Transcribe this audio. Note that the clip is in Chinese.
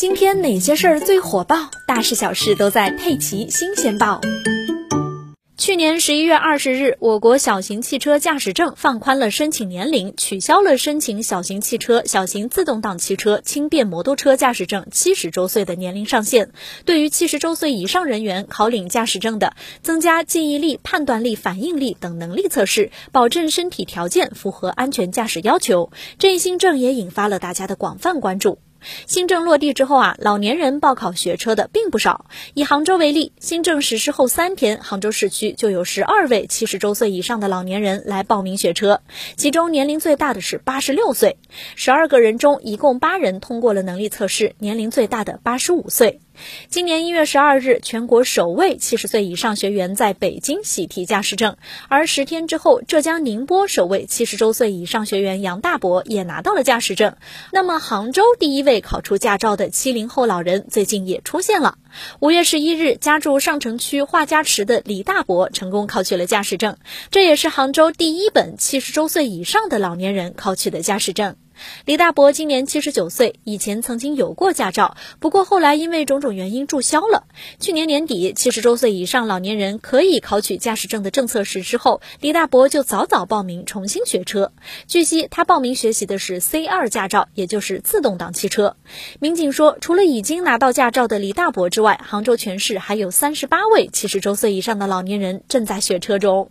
今天哪些事儿最火爆？大事小事都在《佩奇新鲜报》。去年十一月二十日，我国小型汽车驾驶证放宽了申请年龄，取消了申请小型汽车、小型自动挡汽车、轻便摩托车驾驶证七十周岁的年龄上限。对于七十周岁以上人员考领驾驶证的，增加记忆力、判断力、反应力等能力测试，保证身体条件符合安全驾驶要求。这一新政也引发了大家的广泛关注。新政落地之后啊，老年人报考学车的并不少。以杭州为例，新政实施后三天，杭州市区就有十二位七十周岁以上的老年人来报名学车，其中年龄最大的是八十六岁。十二个人中，一共八人通过了能力测试，年龄最大的八十五岁。今年一月十二日，全国首位七十岁以上学员在北京喜提驾驶证，而十天之后，浙江宁波首位七十周岁以上学员杨大伯也拿到了驾驶证。那么，杭州第一位考出驾照的七零后老人最近也出现了。五月十一日，家住上城区画家池的李大伯成功考取了驾驶证，这也是杭州第一本七十周岁以上的老年人考取的驾驶证。李大伯今年七十九岁，以前曾经有过驾照，不过后来因为种种原因注销了。去年年底，七十周岁以上老年人可以考取驾驶证的政策实施后，李大伯就早早报名重新学车。据悉，他报名学习的是 C 二驾照，也就是自动挡汽车。民警说，除了已经拿到驾照的李大伯之外，杭州全市还有三十八位七十周岁以上的老年人正在学车中。